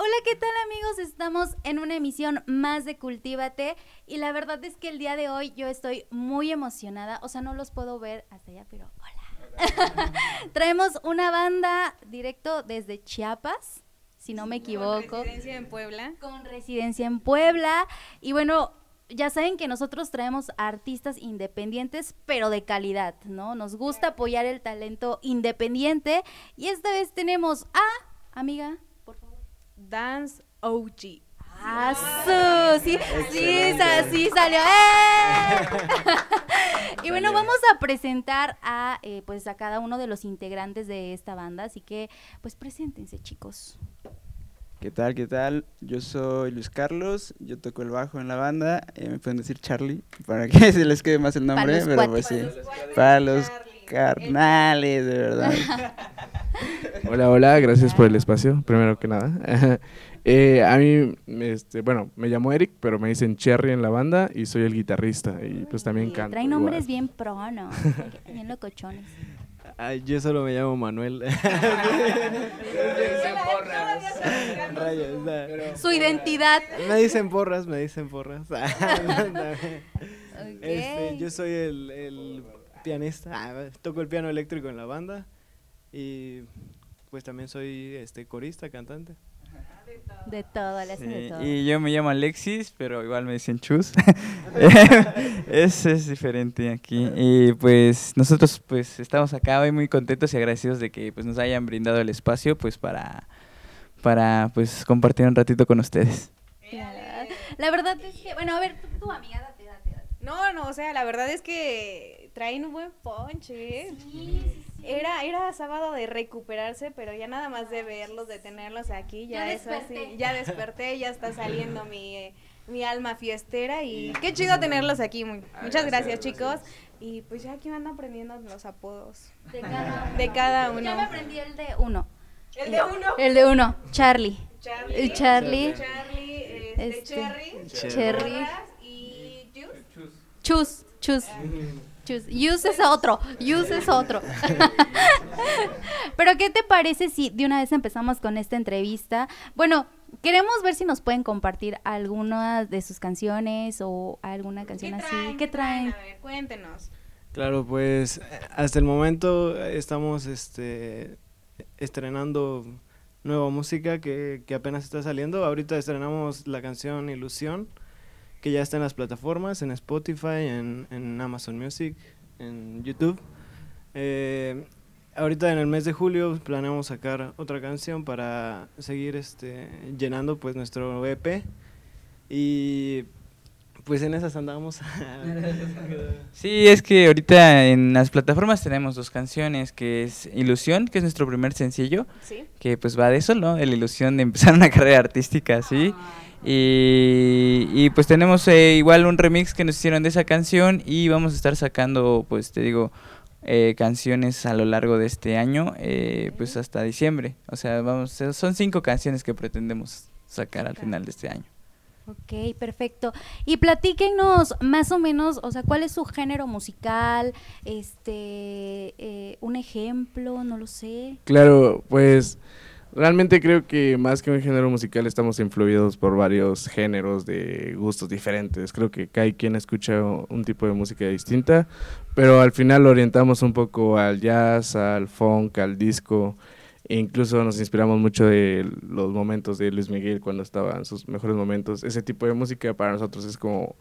Hola, ¿qué tal amigos? Estamos en una emisión más de Cultívate y la verdad es que el día de hoy yo estoy muy emocionada, o sea, no los puedo ver hasta allá, pero hola. Traemos una banda directo desde Chiapas, si no me equivoco. Con residencia en Puebla. Con residencia en Puebla y bueno, ya saben que nosotros traemos artistas independientes, pero de calidad, ¿no? Nos gusta apoyar el talento independiente y esta vez tenemos a, amiga, Dance OG. Ah, sí, sí, sí salió. ¡Eh! y bueno, vamos a presentar a eh, pues a cada uno de los integrantes de esta banda, así que pues preséntense, chicos. ¿Qué tal? ¿Qué tal? Yo soy Luis Carlos, yo toco el bajo en la banda, eh, me pueden decir Charlie para que se les quede más el nombre, pero pues sí, para los carnales, de verdad. Hola, hola, gracias por el espacio, primero que nada. eh, a mí, este, bueno, me llamo Eric, pero me dicen Cherry en la banda y soy el guitarrista y pues también canto. Trae nombres bien pro, ¿no? bien locochones. Ay, yo solo me llamo Manuel. Su identidad. Me dicen porras, me dicen porras. Este, yo soy el, el pianista, ah, toco el piano eléctrico en la banda y pues también soy este corista, cantante. De todo, le hacen de todo. Y yo me llamo Alexis, pero igual me dicen Chus. Ese es diferente aquí. Y pues nosotros pues estamos acá hoy muy contentos y agradecidos de que pues nos hayan brindado el espacio pues para para pues compartir un ratito con ustedes. La verdad es que, bueno, a ver, tu, amiga. No, no, o sea, la verdad es que traen un buen ponche. Sí, sí, era, era sábado de recuperarse, pero ya nada más de verlos, de tenerlos aquí, ya, ya eso así, ya desperté, ya está saliendo mi, mi alma fiestera y qué chido tenerlos aquí. muchas gracias, chicos. Y pues ya aquí van aprendiendo los apodos de cada, de cada uno. Ya me aprendí el de uno. ¿El de uno? El de uno, Charlie. Charlie. El Charlie. Charlie, este, este, Cherry. Cherry. Y Chus. Chus, Chus. Use es otro, use es otro. Pero ¿qué te parece si de una vez empezamos con esta entrevista? Bueno, queremos ver si nos pueden compartir alguna de sus canciones o alguna canción así. ¿Qué traen? A ver, cuéntenos. Claro, pues hasta el momento estamos este, estrenando nueva música que, que apenas está saliendo. Ahorita estrenamos la canción Ilusión que ya está en las plataformas, en Spotify, en, en Amazon Music, en YouTube. Eh, ahorita en el mes de julio planeamos sacar otra canción para seguir este, llenando pues nuestro EP y pues en esas andamos. sí, es que ahorita en las plataformas tenemos dos canciones, que es Ilusión, que es nuestro primer sencillo, que pues va de eso, ¿no? La ilusión de empezar una carrera artística, ¿sí? Y, pues tenemos eh, igual un remix que nos hicieron de esa canción y vamos a estar sacando, pues te digo, eh, canciones a lo largo de este año, eh, pues hasta diciembre. O sea, vamos, son cinco canciones que pretendemos sacar al final de este año. Ok, perfecto. Y platíquenos más o menos, o sea, ¿cuál es su género musical? Este, un ejemplo, no lo sé. Claro, pues Realmente creo que más que un género musical estamos influidos por varios géneros de gustos diferentes. Creo que cada quien escucha un tipo de música distinta, pero al final lo orientamos un poco al jazz, al funk, al disco. E incluso nos inspiramos mucho de los momentos de Luis Miguel cuando estaba en sus mejores momentos. Ese tipo de música para nosotros es como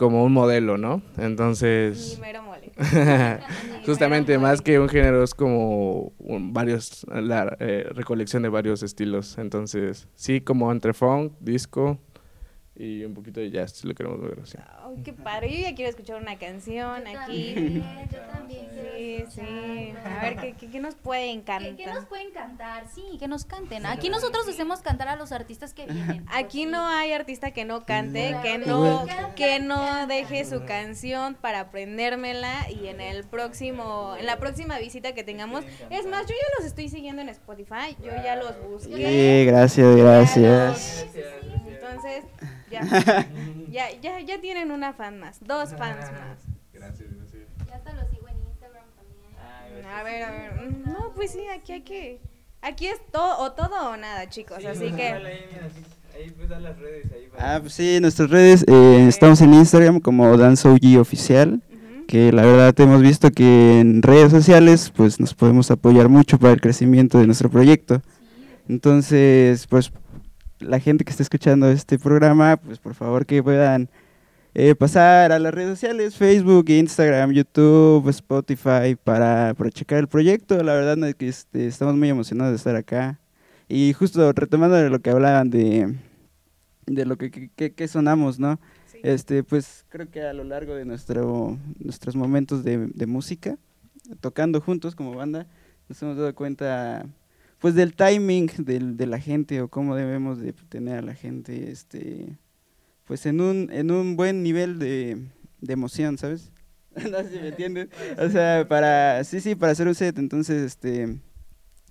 como un modelo, ¿no? Entonces... justamente, más que un género, es como varios, la eh, recolección de varios estilos. Entonces, sí, como entre funk, disco, y un poquito de jazz, si lo queremos ver así. Ay, qué padre. Yo ya quiero escuchar una canción yo aquí. También, yo también. Sí, sí. A ver, ¿qué, qué, qué nos pueden cantar? ¿Qué, ¿Qué, nos pueden cantar? Sí, que nos canten. Aquí nosotros hacemos cantar a los artistas que vienen. Aquí no hay artista que no cante, que no, que no deje su canción para aprendérmela y en el próximo, en la próxima visita que tengamos. Es más, yo ya los estoy siguiendo en Spotify, yo ya los busqué. Sí, gracias, gracias. Entonces, ya, ya, ya, ya tienen una fan más, dos fans más. Gracias, gracias. Ya hasta lo sigo en Instagram también. A ver, a ver. No, pues sí, aquí hay que Aquí es todo o todo o nada, chicos, así que... Ahí pues da las redes. Ahí Ah, pues sí, nuestras redes, eh, estamos en Instagram como DanceOG Oficial, que la verdad hemos visto que en redes sociales pues nos podemos apoyar mucho para el crecimiento de nuestro proyecto. Entonces, pues la gente que está escuchando este programa, pues por favor que puedan eh, pasar a las redes sociales, Facebook, Instagram, YouTube, Spotify, para, para checar el proyecto. La verdad es que este, estamos muy emocionados de estar acá. Y justo retomando lo que hablaban de, de lo que, que, sonamos, ¿no? Este, pues creo que a lo largo de nuestro, nuestros momentos de, de, música, tocando juntos como banda, nos hemos dado cuenta pues del timing del, de la gente o cómo debemos de tener a la gente este pues en un, en un buen nivel de, de emoción, ¿sabes? no sé si me entiendes. O sea, para, sí, sí, para hacer un set, entonces, este,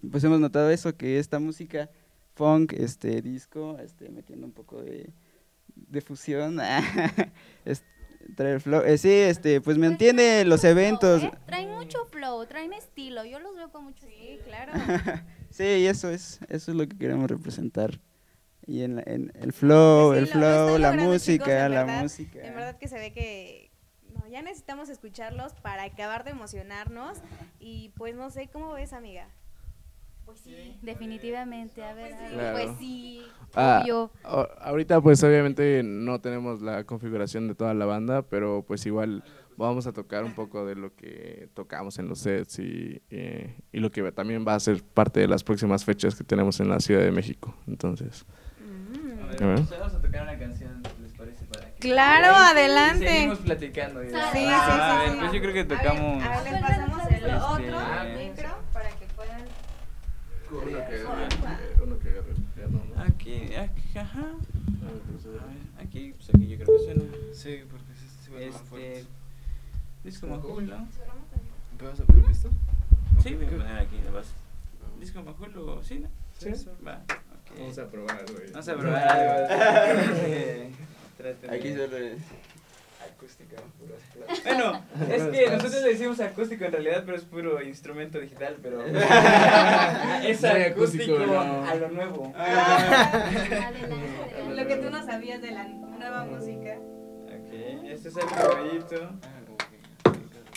pues hemos notado eso, que esta música funk, este, disco, este, metiendo un poco de, de fusión, trae flow, eh, sí, este, pues me pues entiende los eventos. ¿eh? Traen mucho flow, traen estilo, yo los veo con mucho Sí, claro. sí, y eso es, eso es lo que queremos representar. Y en, en el flow, el flow, la música, la música. En verdad que se ve que no, ya necesitamos escucharlos para acabar de emocionarnos. Y pues no sé, ¿cómo ves, amiga? Pues sí, definitivamente, a ver, pues sí, ah, ahorita pues obviamente no tenemos la configuración de toda la banda, pero pues igual vamos a tocar un poco de lo que tocamos en los sets y, y lo que también va a ser parte de las próximas fechas que tenemos en la Ciudad de México. Entonces, Vamos a tocar una canción, ¿les parece? Para que claro, adelante. seguimos platicando. Sí, sí, sí, Pues yo creo que tocamos. A ver, pasamos el este, otro micro para que puedan. Uno que uno que agarre Aquí, aquí, ajá. Aquí, pues aquí yo creo que suena. Sí, porque se va este, Disco Majul, ¿no? ¿Vas a poner esto? Sí, voy a poner aquí, vas. Disco Majul o sí, ¿no? Sí. Va. Vamos a probar algo. Vamos a probar algo. Aquí solo es acústica. Bueno, es que nosotros le decimos acústico en realidad, pero es puro instrumento digital, pero es acústico, a lo nuevo. lo que tú no sabías de la nueva música. Ok, este es el cabellito.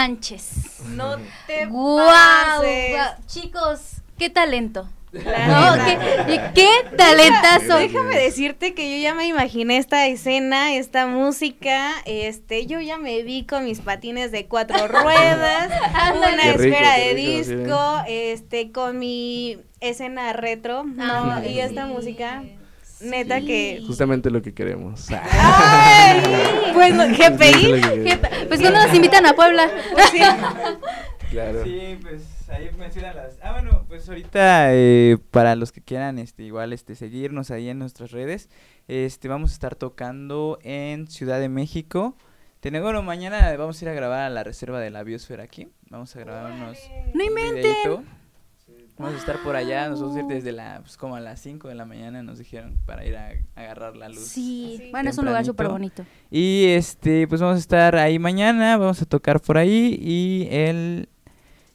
manches. No te wow, Chicos, qué talento. ¿qué, qué, talentazo. Déjame decirte que yo ya me imaginé esta escena, esta música, este, yo ya me vi con mis patines de cuatro ruedas, una esfera de disco, este, con mi escena retro, no, y esta música Neta que. Justamente lo que queremos. pues GPI. pues cuando nos invitan a Puebla. sí. Claro. Sí, pues ahí mencionan las. Ah, bueno, pues ahorita eh, para los que quieran, este, igual, este, seguirnos ahí en nuestras redes, este, vamos a estar tocando en Ciudad de México. Tenemos, bueno, mañana vamos a ir a grabar a la reserva de la biosfera aquí. Vamos a grabar unos. No inventen. Vamos a estar por allá, nosotros ir desde la, pues como a las 5 de la mañana nos dijeron para ir a, agarrar la luz. Sí, bueno, es un lugar súper bonito. Y este, pues vamos a estar ahí mañana, vamos a tocar por ahí y el,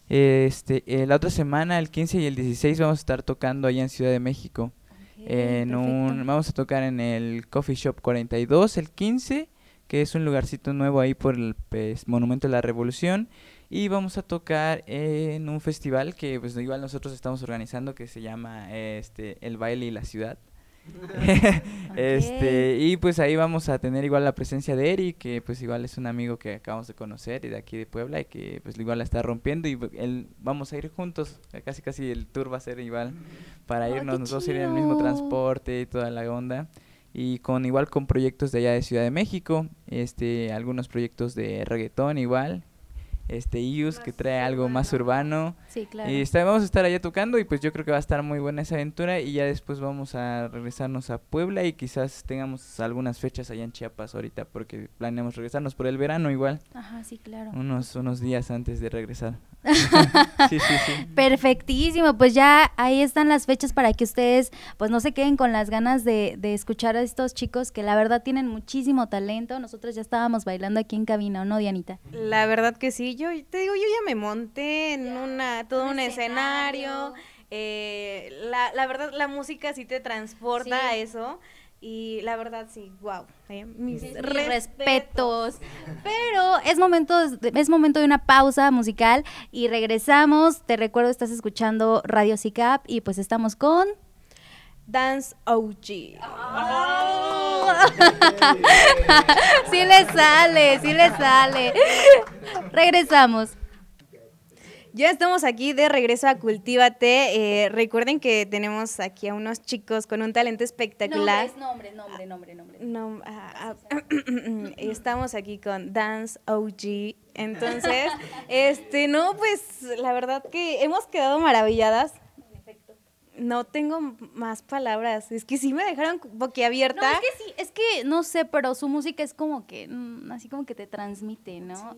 este, eh, la otra semana, el 15 y el 16 vamos a estar tocando allá en Ciudad de México. en un, vamos a tocar en el Coffee Shop 42 el 15, que es un lugarcito nuevo ahí por el pues, Monumento de la Revolución. Y vamos a tocar en un festival que pues igual nosotros estamos organizando que se llama este El baile y la ciudad. este y pues ahí vamos a tener igual la presencia de Eric que pues igual es un amigo que acabamos de conocer y de aquí de Puebla y que pues igual la está rompiendo y él vamos a ir juntos. Casi casi el tour va a ser igual para irnos nosotros ir en el mismo transporte y toda la onda. Y con igual con proyectos de allá de Ciudad de México este algunos proyectos de reggaetón igual este Ius que trae algo más urbano. Sí, claro. Y está, vamos a estar allá tocando y pues yo creo que va a estar muy buena esa aventura y ya después vamos a regresarnos a Puebla y quizás tengamos algunas fechas allá en Chiapas ahorita porque planeamos regresarnos por el verano igual. Ajá, sí, claro. Unos unos días antes de regresar. sí, sí, sí. Perfectísimo, pues ya ahí están las fechas para que ustedes pues no se queden con las ganas de, de escuchar a estos chicos que la verdad tienen muchísimo talento. Nosotros ya estábamos bailando aquí en cabina, ¿o no, Dianita? La verdad que sí, yo te digo, yo ya me monté en una, todo un, escenario. Eh, la, la verdad, la música sí te transporta a eso. Y la verdad, sí, wow. ¿eh? Mis respetos. Pero es momento, es momento de una pausa musical y regresamos. Te recuerdo, estás escuchando Radio CICAP y pues estamos con... Dance OG. sí le sale, sí le sale. Regresamos. Ya estamos aquí de regreso a Cultívate. Eh, recuerden que tenemos aquí a unos chicos con un talento espectacular. Nombre, nombre, nombre, nombre, No, ah, ah, estamos aquí con Dance OG. Entonces, este, no, pues la verdad que hemos quedado maravilladas. No tengo más palabras. Es que sí me dejaron boquiabierta. No, es que sí, es que no sé, pero su música es como que, mm, así como que te transmite, ¿no?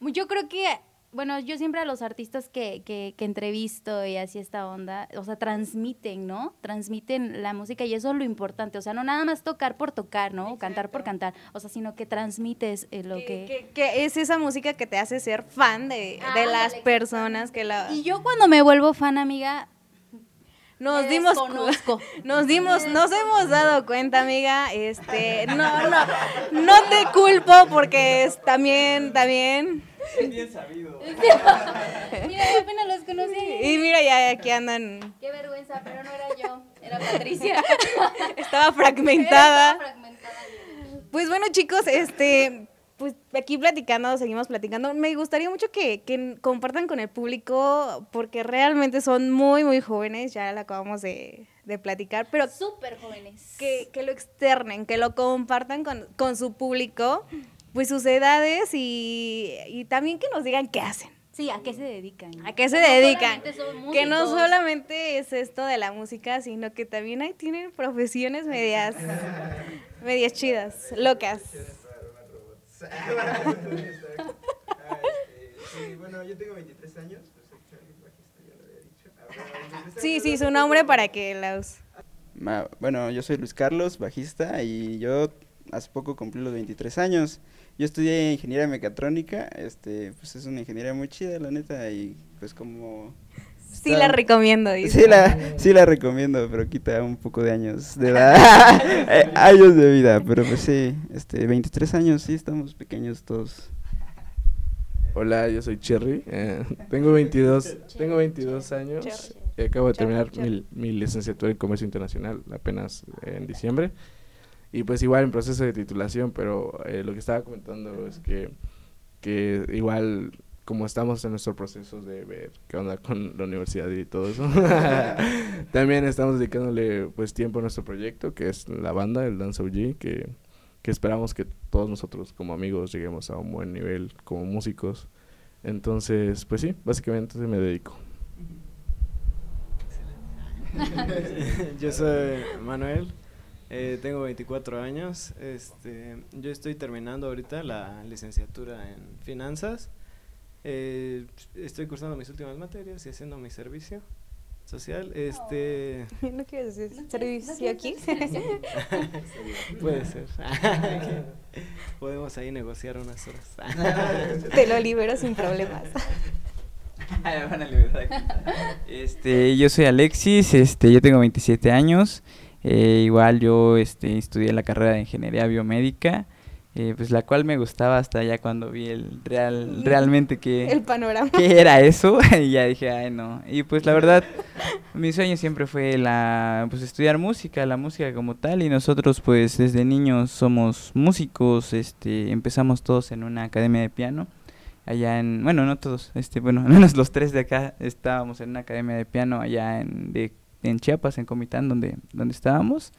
yo creo que bueno, yo siempre a los artistas que, que, que, entrevisto y así esta onda, o sea, transmiten, ¿no? Transmiten la música y eso es lo importante, o sea, no nada más tocar por tocar, ¿no? Cantar por cantar, o sea, sino que transmites eh, lo que, que... es esa música que te hace ser fan de, de las personas que la... Y yo cuando me vuelvo fan, amiga, nos dimos nos dimos nos hemos dado cuenta amiga este no no no te culpo porque es también también es bien sabido. mira, apenas los conocí. Y mira, ya aquí andan. Qué vergüenza, pero no era yo, era Patricia. Estaba fragmentada. Estaba fragmentada. Pues bueno, chicos, este, pues aquí platicando, seguimos platicando. Me gustaría mucho que, que, compartan con el público, porque realmente son muy, muy jóvenes, ya lo acabamos de, de platicar, pero... Súper jóvenes. Que, que, lo externen, que lo compartan con, con su público pues sus edades y, también que nos digan qué hacen. Sí, ¿a qué se dedican? ¿A qué se dedican? Que no solamente es esto de la música, sino que también ahí tienen profesiones medias, medias chidas, locas. Sí, bueno, yo tengo 23 años, Sí, sí, su nombre para que los... Bueno, yo soy Luis Carlos, bajista, y yo hace poco cumplí los 23 años. Yo estudié ingeniería mecatrónica, este, pues es una ingeniería muy chida, la neta, y pues como... Sí la recomiendo, dice. Sí la, sí la recomiendo, pero quita un poco de años de edad, eh, años de vida, pero pues sí, este, 23 años, sí, estamos pequeños todos. Hola, yo soy Cherry, eh, tengo 22, tengo 22 años y acabo de terminar mi, mi licenciatura en Comercio Internacional apenas en diciembre. Y pues igual en proceso de titulación, pero eh, lo que estaba comentando es que, que igual como estamos en nuestro proceso de ver qué onda con la universidad y todo eso, también estamos dedicándole pues tiempo a nuestro proyecto, que es la banda, el Dance OG, que, que esperamos que todos nosotros como amigos lleguemos a un buen nivel como músicos. Entonces, pues sí, básicamente me dedico. Yo soy Manuel, eh, tengo 24 años. Este, yo estoy terminando ahorita la licenciatura en finanzas. Eh, estoy cursando mis últimas materias y haciendo mi servicio social. Este, ¿No quieres decir servicio aquí? Puede ser. Podemos ahí negociar unas horas. Te lo libero sin problemas. este, yo soy Alexis, este, yo tengo 27 años. Eh, igual yo este, estudié la carrera de ingeniería biomédica, eh, pues la cual me gustaba hasta ya cuando vi el real, realmente que... El panorama. ¿Qué era eso? y ya dije, ay no. Y pues la verdad, mi sueño siempre fue la, pues estudiar música, la música como tal. Y nosotros pues desde niños somos músicos, este, empezamos todos en una academia de piano allá en, bueno, no todos, este, bueno, al menos los tres de acá estábamos en una academia de piano allá en, de en Chiapas, en Comitán, donde, donde estábamos.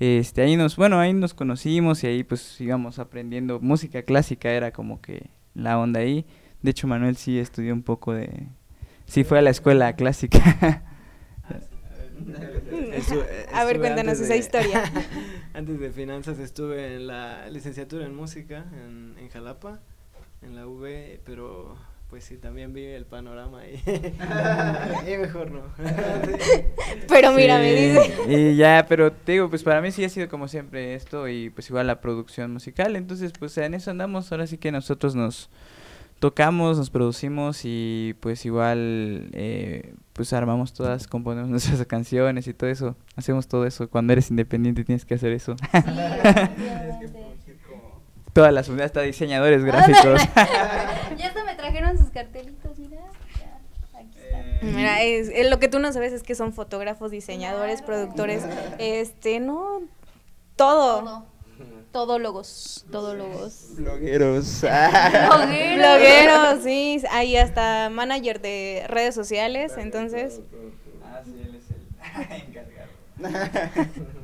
Este, ahí nos, bueno, ahí nos conocimos y ahí pues íbamos aprendiendo música clásica, era como que la onda ahí. De hecho, Manuel sí estudió un poco de, sí fue a la escuela clásica. a ver, cuéntanos esa historia. antes de finanzas estuve en la licenciatura en música en, en Jalapa, en la V, pero pues sí, también vi el panorama ahí. y mejor no. pero mira, me dice. Y ya, pero te digo, pues para mí sí ha sido como siempre esto y pues igual la producción musical. Entonces, pues en eso andamos. Ahora sí que nosotros nos tocamos, nos producimos y pues igual eh, pues armamos todas, componemos nuestras canciones y todo eso. Hacemos todo eso. Cuando eres independiente tienes que hacer eso. Todas las unidades, hasta diseñadores gráficos. ya trajeron sus cartelitos, mira. Mira, es, lo que tú no sabes es que son fotógrafos, diseñadores, productores, este, no, todo. todo. Todólogos, todólogos. Blogueros. Blogueros, sí. Hay hasta manager de redes sociales, entonces. Ah, sí, él es el encargado.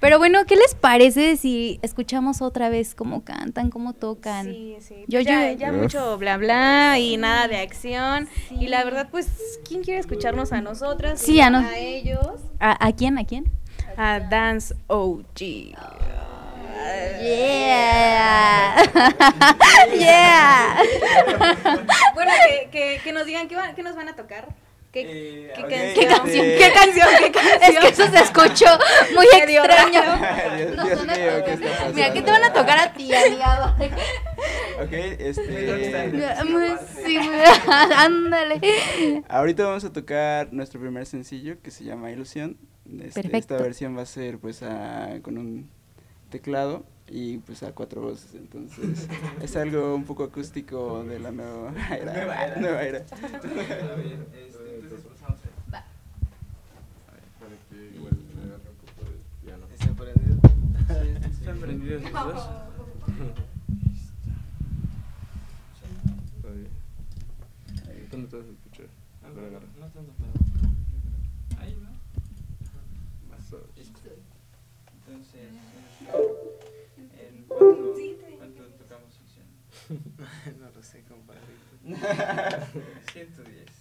Pero bueno, ¿qué les parece si escuchamos otra vez cómo cantan, cómo tocan? Sí, sí. Yo, ya, ya mucho bla bla y nada de acción. Y la verdad, pues, ¿quién quiere escucharnos a nosotras? Sí, a, a ellos. ¿A, quién? ¿A quién? A Dance OG. Yeah. yeah. bueno, que, que, que, nos digan qué, qué nos van a tocar. ¿Qué, eh, qué, canción? ¿Qué, canción? ¿Qué canción? ¿Qué canción? Es que eso se escuchó muy extraño. Dios, Dios mío, ¿qué está pasando? Mira, ¿qué te van a tocar a ti, aliado? ok, este... Sí, ándale. Ahorita vamos a tocar nuestro primer sencillo que se llama Ilusión. Este, Perfecto. Esta versión va a ser pues a, con un teclado y pues a cuatro voces, entonces es algo un poco acústico de la nueva era. Nueva era. Nueva era. ¿Están prendidos los dos? ¿Dónde te vas a escuchar? No tanto, pero... Ahí, ¿no? Más Entonces, ¿en cuánto, cuánto tocamos sección? no lo sé, compadre. 110.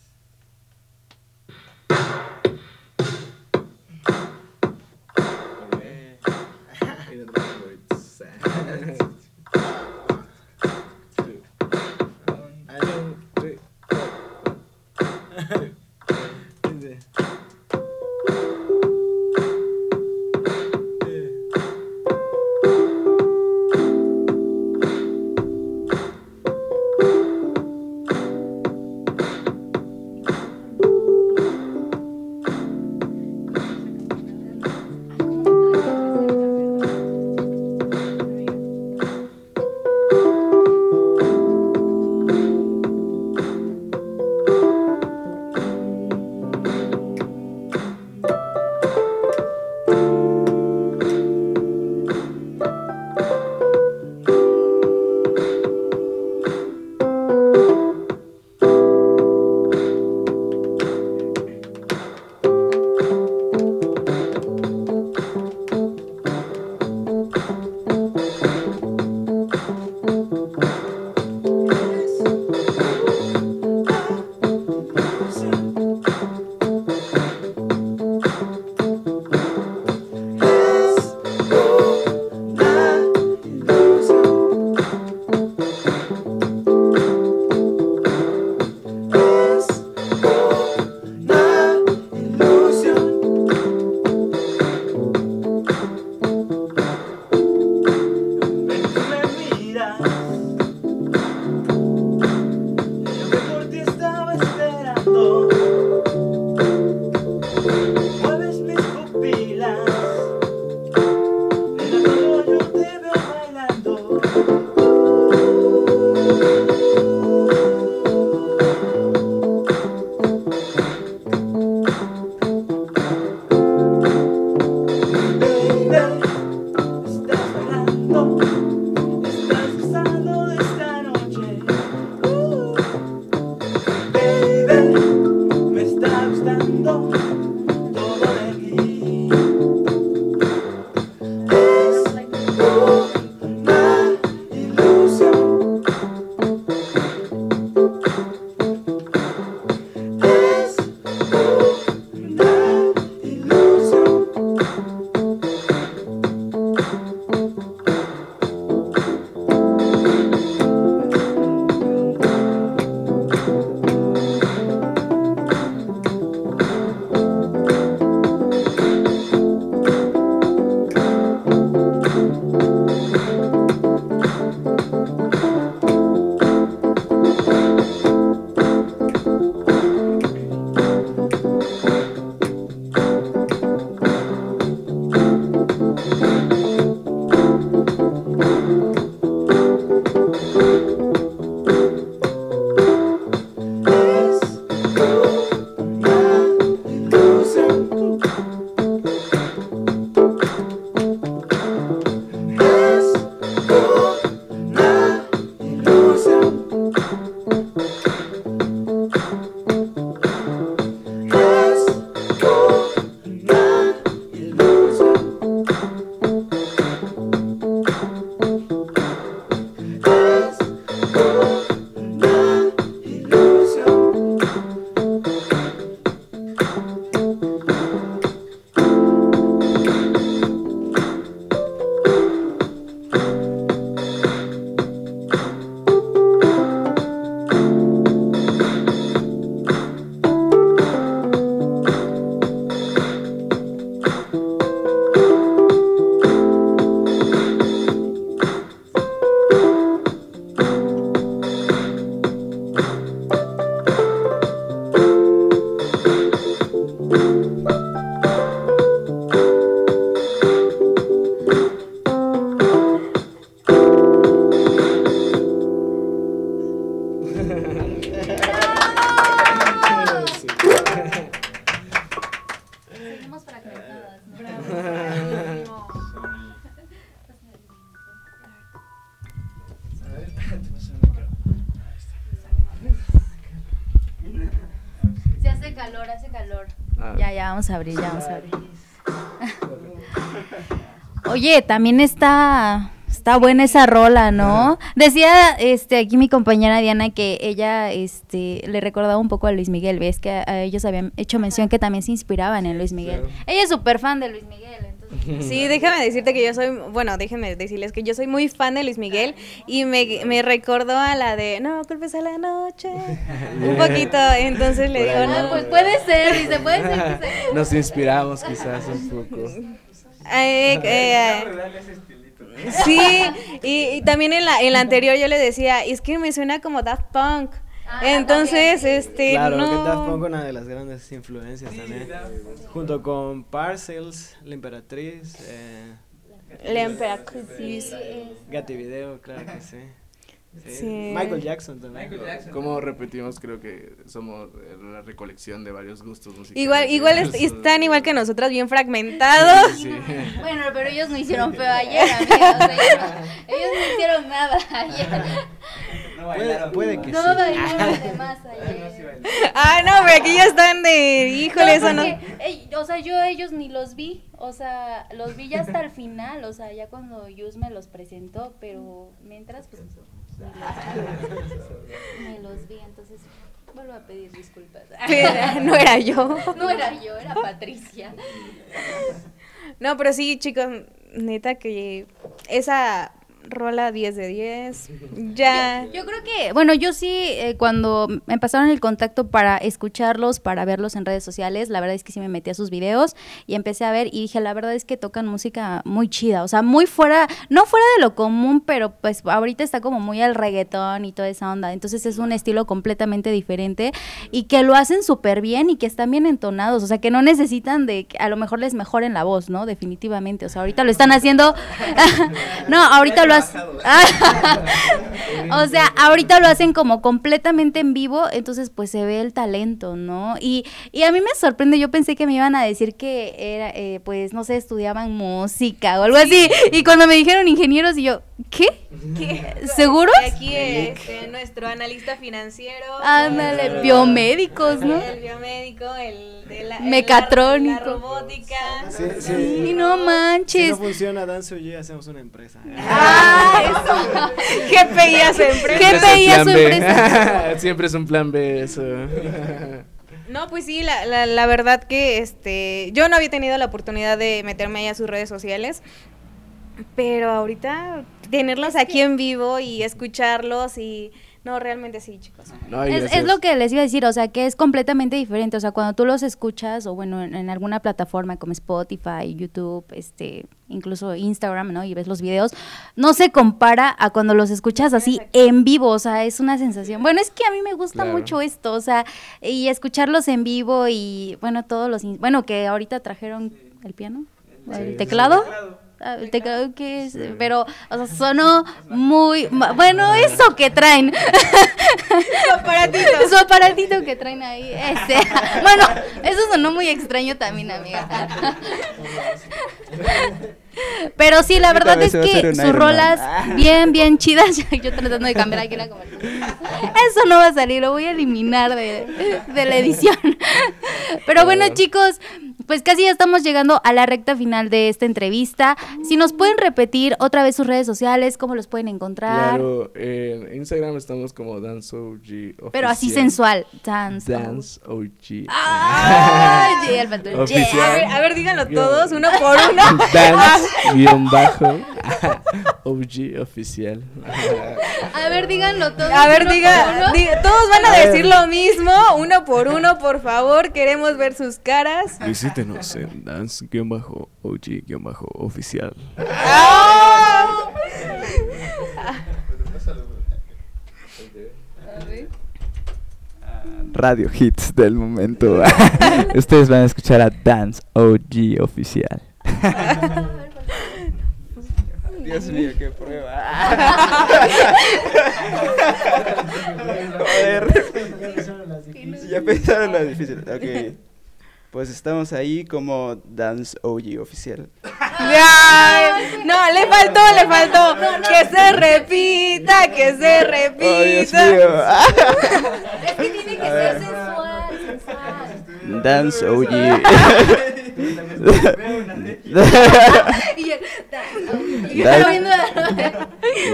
Oye, también está está buena esa rola, ¿no? Decía este aquí mi compañera Diana que ella este le recordaba un poco a Luis Miguel, ves que a ellos habían hecho mención que también se inspiraban en Luis Miguel. Ella es súper fan de Luis Miguel. Sí, déjame decirte que yo soy, bueno, déjenme decirles que yo soy muy fan de Luis Miguel y me, me recordó a la de No culpes a la noche. un poquito, entonces le digo, no, pues puede ser, dice, puede ser. Nos inspiramos quizás un poco. Eh, eh, sí, y, también en la, en la anterior yo le decía, es que me suena como Daft Punk. Ah, Entonces, este. Claro, no... que Daft Punk una de las grandes influencias también. Junto con Parcels, La Emperatriz. Eh, la Emperatriz. Gatti Video, claro que sí. Michael Jackson también. Como repetimos, creo que somos la recolección de varios gustos musicales. Igual, igual están igual que nosotras, bien fragmentados. Bueno, pero ellos no hicieron feo ayer, amigos. Ellos, no hicieron nada ayer. No puede, que no sí. bailaron de más ayer. Ah, no, pero aquí ya están de, híjole, eso no. o sea, yo ellos ni los vi, o sea, los vi ya hasta el final, o sea, ya cuando Yus me los presentó, pero mientras, pues me los vi, entonces vuelvo a pedir disculpas. no era yo. No era yo, era Patricia. No, pero sí, chicos, neta que esa rola 10 de 10. Ya. Yo, creo que, bueno, yo sí, eh, cuando me pasaron el contacto para escucharlos, para verlos en redes sociales, la verdad es que sí me metí a sus videos y empecé a ver y dije, la verdad es que tocan música muy chida, o sea, muy fuera, no fuera de lo común, pero pues ahorita está como muy al reggaetón y toda esa onda. Entonces es un estilo completamente diferente y que lo hacen súper bien y que están bien entonados, o sea, que no necesitan de que a lo mejor les mejoren la voz, ¿no? Definitivamente, o sea, ahorita lo están haciendo, no, ahorita lo o sea, ahorita lo hacen como completamente en vivo, entonces pues se ve el talento, ¿no? Y, y a mí me sorprende, yo pensé que me iban a decir que era, eh, pues, no sé, estudiaban música o algo así. Y cuando me dijeron ingenieros, y yo, ¿qué? ¿Qué? ¿Seguros? Aquí este, nuestro analista financiero. Ándale, biomédicos, ¿no? El biomédico, el de la, mecatrónico. La, robótica. Sí, sí. Y no manches. Si no funciona Dance y hacemos una empresa. Ah, eso. GPI hace empresa. GPI hace empresa. Siempre es un plan B eso. No, pues sí, la, la, la, verdad que este, yo no había tenido la oportunidad de meterme ahí a sus redes sociales, pero ahorita tenerlos aquí en vivo y escucharlos y no, realmente sí, chicos. es, lo que les iba a decir, o sea, que es completamente diferente. O sea, cuando tú los escuchas, o bueno, en, alguna plataforma como Spotify, YouTube, este, incluso Instagram, ¿no? Y ves los videos, no se compara a cuando los escuchas así en vivo. O sea, es una sensación. Bueno, es que a mí me gusta mucho esto, o sea, y escucharlos en vivo y, bueno, todos los. Bueno, que ahorita trajeron el piano, el teclado. Te creo que es, pero o sea, sonó muy bueno eso que traen. Su aparatito. Su aparatito que traen ahí. Ese. Bueno, eso sonó muy extraño también, amiga. Pero sí, la verdad es que sus rolas bien, bien chidas. Yo tratando de cambiar aquí la conversación. Eso no va a salir, lo voy a eliminar de, de la edición. Pero bueno, chicos, pues casi ya estamos llegando a la recta final de esta entrevista. Si nos pueden repetir otra vez sus redes sociales, cómo los pueden encontrar. Claro, en Instagram estamos como DanceOG. Pero así sensual. Dance, Dance OG. Ay, oficial. A ver, a ver, díganlo todos, uno por uno. Dance guion bajo OG oficial. A ver, díganlo todos. A ver, diga, todos van a, decir lo mismo, uno por uno, por favor. Queremos ver sus caras. Visítenos en dance-og-oficial. Radio Hits del momento. Ustedes van a escuchar a Dance OG oficial. Dios mío, qué prueba. Ya pensaron las difíciles. Ok. Pues estamos ahí como Dance OG oficial. no, le faltó, le faltó. que se repita, que se repita. es que tiene que ser sensual, sensual. Dance OG.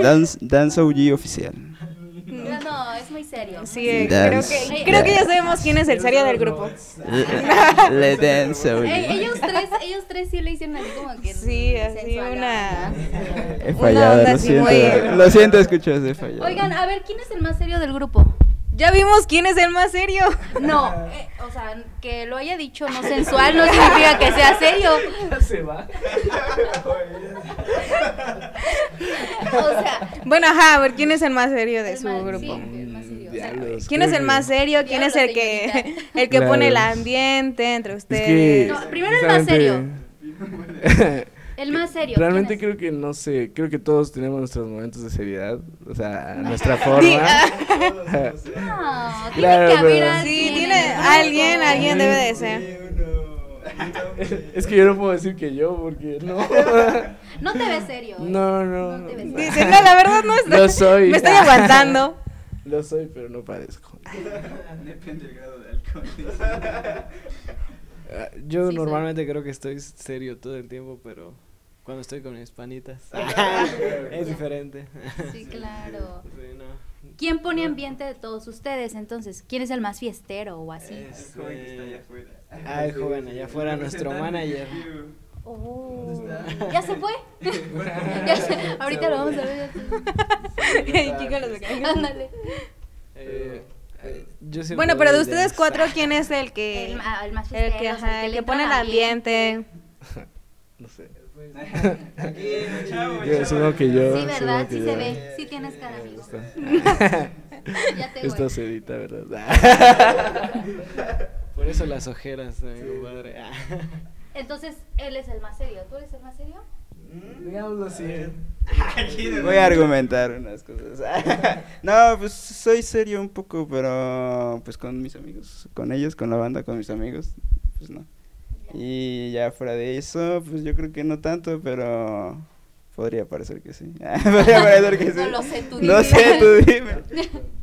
Dance, dance OG oficial. No, es muy serio. Sí, creo que, creo que ya sabemos quién es el serio del grupo. Le dance ellos tres, ellos tres sí le hicieron así como que Sí, así una He fallado, lo siento. Lo siento, escucho, he fallado. Oigan, a ver, ¿quién es el más serio del grupo? Ya vimos quién es el más serio. No, eh, o sea, que lo haya dicho no sensual no significa que sea serio. Se va. o sea, bueno, ajá, a ver, ¿quién es el más serio de su grupo? ¿Quién es el más serio? ¿Quién es el que el que pone el ambiente entre ustedes? no, primero el más serio. El más serio. Realmente creo que no sé, creo que todos tenemos nuestros momentos de seriedad, o sea, nuestra forma. no, tiene que haber alguien. Sí, tiene alguien, alguien debe de ser. Es que yo no puedo decir que yo, porque no. No te ves serio. ¿eh? No, no. no Dice, no, la verdad no estoy. Lo soy. Me estoy aguantando. Lo soy, pero no parezco. Depende del grado de alcohol. Ah, yo normalmente creo que estoy serio todo el tiempo, pero cuando estoy con mis panitas. es diferente. Sí, claro. ¿Quién pone ambiente de todos ustedes entonces? ¿Quién es el más fiestero o así? el joven que está allá afuera. Ah, el joven allá afuera, nuestro manager. Oh. ¿Ya se fue? ya se, ahorita lo vamos a ver. Ándale. Eh, eh, bueno, pero de ustedes cuatro, ¿quién es el que el, el más el que, ajá, el que, pone el ambiente? no sé. Aquí, chavo, yo supongo que yo. Sí, ¿verdad? Sí se ve. Sí tienes cara, amigo. ya te Esto se edita, ¿verdad? Por eso las ojeras, amigo padre. Entonces, él es el más serio. ¿Tú eres el más serio? Mm, digámoslo así. Voy a argumentar unas cosas. no, pues soy serio un poco, pero pues con mis amigos, con ellos, con la banda, con mis amigos, pues no. Y ya fuera de eso, pues yo creo que no tanto, pero podría parecer que sí. podría parecer que sí. No lo sé, tú dime. No sé, tú dime.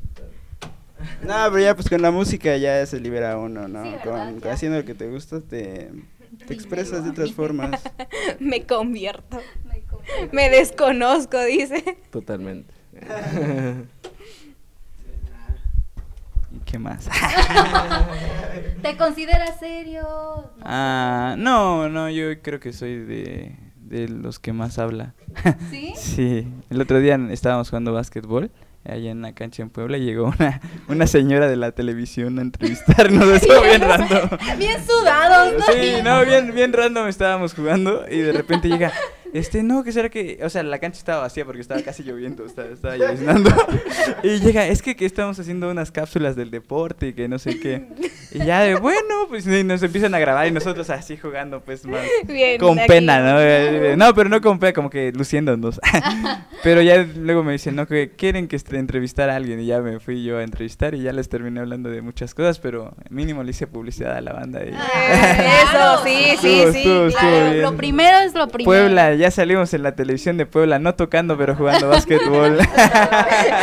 No, pero ya pues con la música ya se libera uno, ¿no? Sí, con, haciendo lo que te gusta, te, te expresas de otras formas. Me convierto. Me, convierto. Me desconozco, dice. Totalmente. ¿Y qué más? ¿Te consideras serio? No ah, no, no, yo creo que soy de, de los que más habla. ¿Sí? sí. El otro día estábamos jugando básquetbol allá en la cancha en Puebla llegó una, una señora de la televisión a entrevistarnos, eso bien random. Bien sudados, ¿no? Sí, no, bien, bien random estábamos jugando y de repente llega, este, no, que será que, o sea, la cancha estaba vacía porque estaba casi lloviendo, estaba, estaba lloviznando. Y llega, es que, que estamos haciendo unas cápsulas del deporte y que no sé qué. Y ya de, bueno, pues nos empiezan a grabar y nosotros así jugando, pues más. Bien, con pena, ¿no? No, pero no con pena, como que luciéndonos. pero ya luego me dicen, no, que quieren que entrevistar a alguien. Y ya me fui yo a entrevistar y ya les terminé hablando de muchas cosas, pero mínimo le hice publicidad a la banda. Y... Eh, Eso, sí, sí, Estuvo, sí. estuvo, estuvo claro. Lo primero es lo primero. Puebla, ya salimos en la televisión de Puebla, no tocando, pero jugando básquetbol.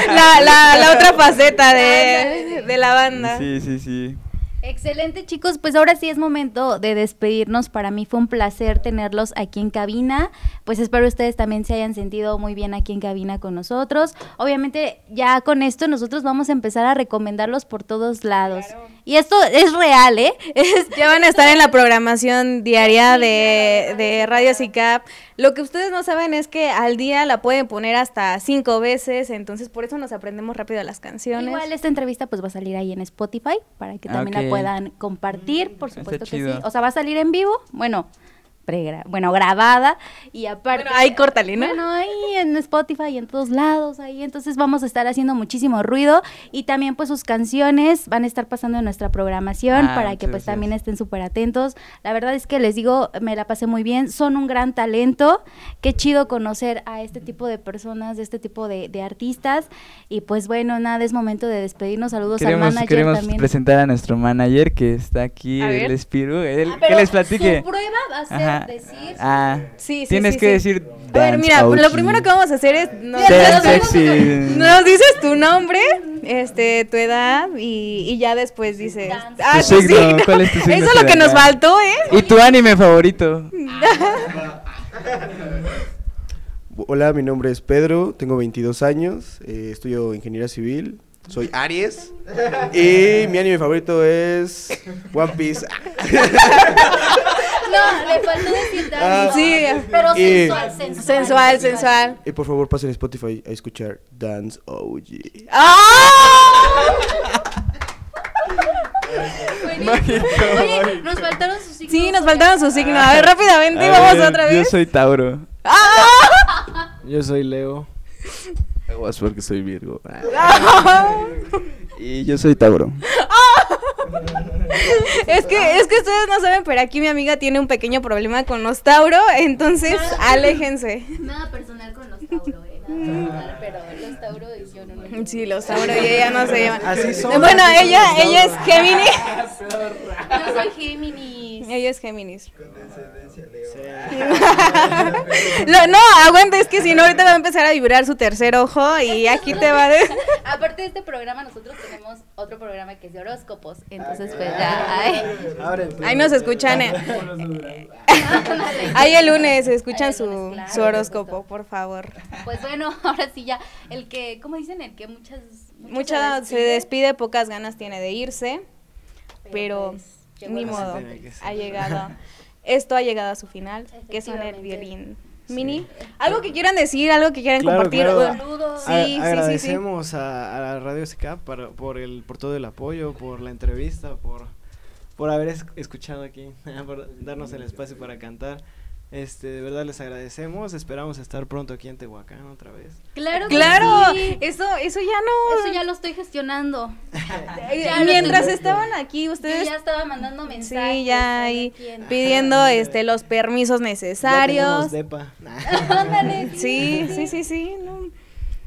La, la, la otra faceta de, de la banda. sí, sí, sí. Excelente chicos, pues ahora sí es momento de despedirnos. Para mí fue un placer tenerlos aquí en cabina. Pues espero ustedes también se hayan sentido muy bien aquí en cabina con nosotros. Obviamente ya con esto nosotros vamos a empezar a recomendarlos por todos lados. Y esto es real, ¿eh? Es- Ya van a estar en la programación diaria de, de Radio CICAP. Lo que ustedes no saben es que al día la pueden poner hasta cinco veces, entonces por eso nos aprendemos rápido las canciones. Igual esta entrevista pues va a salir ahí en Spotify para que también la puedan compartir, por Está supuesto que sí. O sea, va a salir en vivo, bueno, pregra- bueno, grabada y aparte Bueno, ahí córtale, ¿no? Bueno, ahí en Spotify y en todos lados ahí, entonces vamos a estar haciendo muchísimo ruido y también pues sus canciones van a estar pasando en nuestra programación Ah, para que pues gracias. también estén súper atentos. La verdad es que les digo, me la pasé muy bien, son un gran talento, qué chido conocer a este tipo de personas, de este tipo de, de artistas y pues bueno, nada, es momento de despedirnos, saludos al Queremos, manager queremos también. presentar a nuestro manager que está aquí, el. Espiru. Él, Ah, que les platique. Su prueba va a ser Decir Ah, Sí, sí, tienes sí, que sí. decir. A ver, mira, lo primero que vamos a hacer es... Nos, Dance nos- sexy. nos dices tu nombre, este, tu edad y, y ya después dices... Dance. Ah, Tu sí. signo, ¿cuál es tu signo Eso es lo que nos faltó, ¿eh? ¿Y tu anime favorito? Hola, mi nombre es Pedro, tengo 22 años, eh, estudio ingeniería civil, soy Aries y mi anime favorito es One Piece. No, le faltó decir Ah, sí. Pero Y- sensual, sensual. Sensual, sensual. Y por favor pasen a Spotify a escuchar Dance OG. ¡Ah! Buenísimo. Oye, nos faltaron sus signos. Sí, nos faltaron sus signos. A ver, rápidamente, A vamos ver, otra Yo vez. soy Tauro. Yo soy Leo. Aguas porque soy Virgo. Y yo soy Tauro. Es que, es que ustedes no saben, pero aquí mi amiga tiene un pequeño problema con los Tauro, entonces aléjense. Nada personal con los Tauro, eh. Nada personal, pero los Tauro y yo no me Sí, los Tauro y ella no se llaman. Así son, Bueno, así ella, ella es Géminis. Yo soy Géminis. Ella es Géminis. Lo- no, aguanta, es que si no, ahorita va a empezar a vibrar su tercer ojo y aquí te va a... de- Aparte de este programa, nosotros tenemos otro programa que es de horóscopos. Entonces, pues ya. ay. Ahí nos escuchan. eh, Ahí el lunes escuchan su, lunes, claro, su horóscopo, por favor. Pues bueno, ahora sí ya. El que, ¿cómo dicen? El que muchas. muchas Mucha se despide, pocas ganas tiene de irse, pero pues, llegó ni modo, ha llegado. Esto ha llegado a su final, que son el violín. Mini, algo que quieran decir, algo que quieran Claro, compartir. claro. Saludos. Sí, A- sí, sí, sí. agradecemos A, a la Radio SK para, por, el, por todo el apoyo, por la entrevista, por, por haber es- escuchado aquí, por darnos el espacio para cantar. Este, de verdad les agradecemos, esperamos estar pronto aquí en Tehuacán otra vez. Claro, que Claro, sí. eso, eso ya no. Eso ya lo estoy gestionando. Ya Mientras estoy- estaban aquí, Yo ustedes ya estaba mandando mensajes. sí, ya ahí pidiendo este los permisos Ya necesarios. tenemos depa. Sí, sí, sí, sí. no.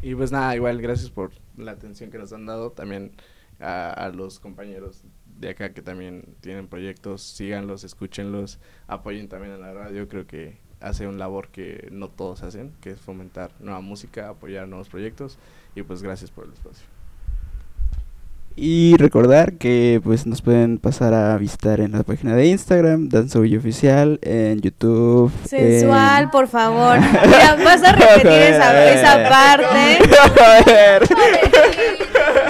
Y pues nada, igual gracias por la atención que nos han dado. También a, a los compañeros de acá que también tienen proyectos, síganlos, escúchenlos, apoyen también a la radio. Creo que hace un labor que no todos hacen, que es fomentar nueva música, apoyar nuevos proyectos. Y pues gracias por el espacio. Y recordar que pues nos pueden pasar a visitar en la página de Instagram, Danzoy Oficial, en YouTube. Sensual, en- por favor. Mira, vas a repetir esa, esa parte.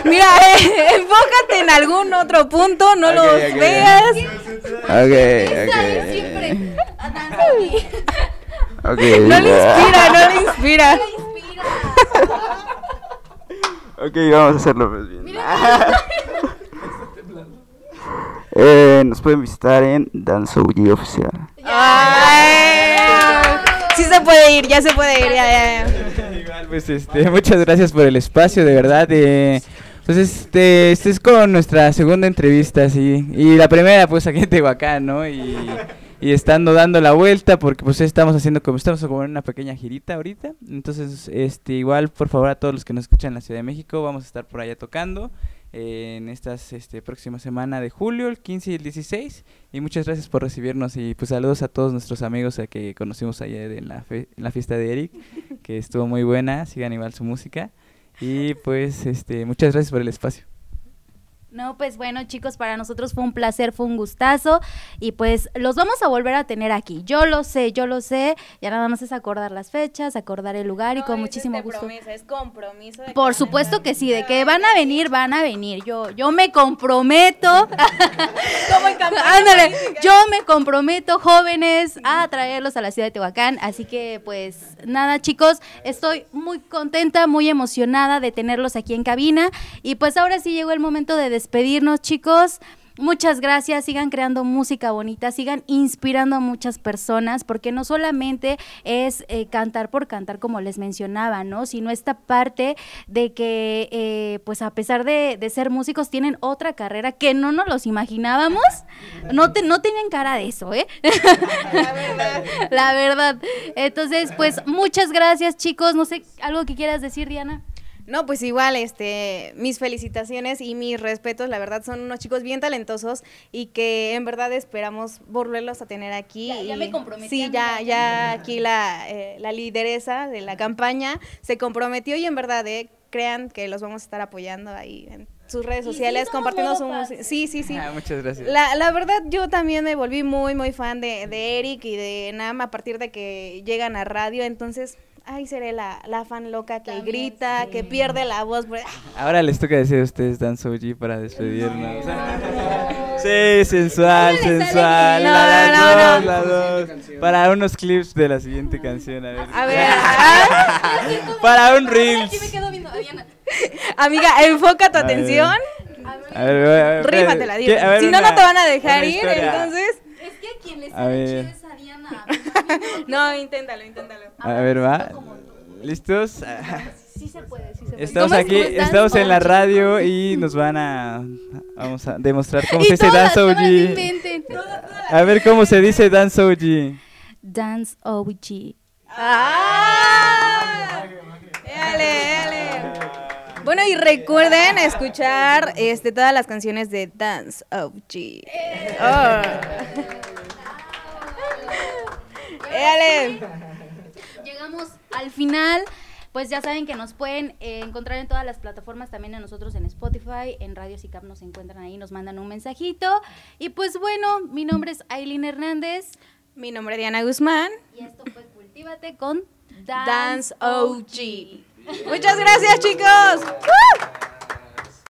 Mira, eh, enfócate en algún otro punto, no Ok, los ok. veas. Ok, es ok. siempre. Ah, Nancy. Ok. No le inspira, no le inspira. Ok, vamos a hacerlo pues bien. Mira, Eh, nos pueden visitar en Danzoy Oficial. Sí se puede ir, ya se puede ir, ya, ya, ya. Igual, pues este, muchas gracias por el espacio, de verdad. eh, Pues este, este es con nuestra segunda entrevista, sí. Y la primera, pues aquí en Tehuacán, ¿no? Y, y estando dando la vuelta, porque pues estamos haciendo como, estamos como en una pequeña girita ahorita. Entonces, este, igual, por favor, a todos los que nos escuchan en la Ciudad de México, vamos a estar por allá tocando en estas este, próxima semana de julio, el 15 y el 16. Y muchas gracias por recibirnos y pues saludos a todos nuestros amigos a que conocimos ayer en la, en la fiesta de Eric, que estuvo muy buena, sigan igual su música. Y pues este, muchas gracias por el espacio. No, pues bueno, chicos, para nosotros fue un placer, fue un gustazo y pues los vamos a volver a tener aquí. Yo lo sé, yo lo sé. Ya nada más es acordar las fechas, acordar el lugar y con muchísimo este gusto. Promesa, es compromiso. Por supuesto que sí, de que van a venir, van a venir. Yo yo me comprometo. Como en Ándale, yo me comprometo, jóvenes, a traerlos a la ciudad de Tehuacán, así que pues nada, chicos, estoy muy contenta, muy emocionada de tenerlos aquí en cabina y pues ahora sí llegó el momento de despedirnos, chicos. Muchas gracias, sigan creando música bonita, sigan inspirando a muchas personas, porque no solamente es eh, cantar por cantar, como les mencionaba, ¿no? Sino esta parte de que, eh, pues a pesar de, ser músicos, tienen otra carrera que no nos los imaginábamos. No, te, no tienen cara de eso, ¿eh? La verdad. La verdad. Entonces, pues muchas gracias, chicos. No sé, ¿algo que quieras decir, Diana? No, pues igual, este, mis felicitaciones y mis respetos, la verdad son unos chicos bien talentosos y que en verdad esperamos volverlos a tener aquí. Ya, me comprometí. Sí, ya, ya aquí la, eh, la lideresa de la campaña se comprometió y en verdad, eh, crean que los vamos a estar apoyando ahí en sus redes sociales, sí compartiendo su música. Sí, sí, sí. Ah, muchas gracias. La, la, verdad, yo también me volví muy, muy fan de, de Eric y de Nam a partir de que llegan a radio, entonces ay, seré la, la fan loca que También, grita, sí. que pierde la voz. Ahora les toca decir a ustedes Dan Soji para despedirnos. Sí, sensual, sensual. No, la, no, dos, no. la dos. Para unos clips de la siguiente canción, a ver. A ver. para un Reels. Amiga, enfoca tu A atención. A ver, a ver, a ver, Rífatela, digo. A ver, Si no, una- no te van a dejar ir, historia. entonces. Es que a quien les A ver. es a Diana. No, inténtalo, inténtalo. A ver, va. ¿Listos? Sí se puede, sí se puede. Estamos aquí, estamos en la radio y nos van a vamos a demostrar cómo se dice Dance OG. A ver cómo se dice Dance OG. Dance OG. ¡Ah! Éale, éale. Bueno, y recuerden escuchar este, todas las canciones de Dance OG. Oh. Éale. Llegamos al final. Pues ya saben que nos pueden eh, encontrar en todas las plataformas, también a nosotros en Spotify, en Radio SICAP nos encuentran ahí, nos mandan un mensajito. Y pues bueno, mi nombre es Aileen Hernández Mi nombre es Diana Guzmán. y esto fue Cultívate con Dance OG. Muchas gracias, chicos.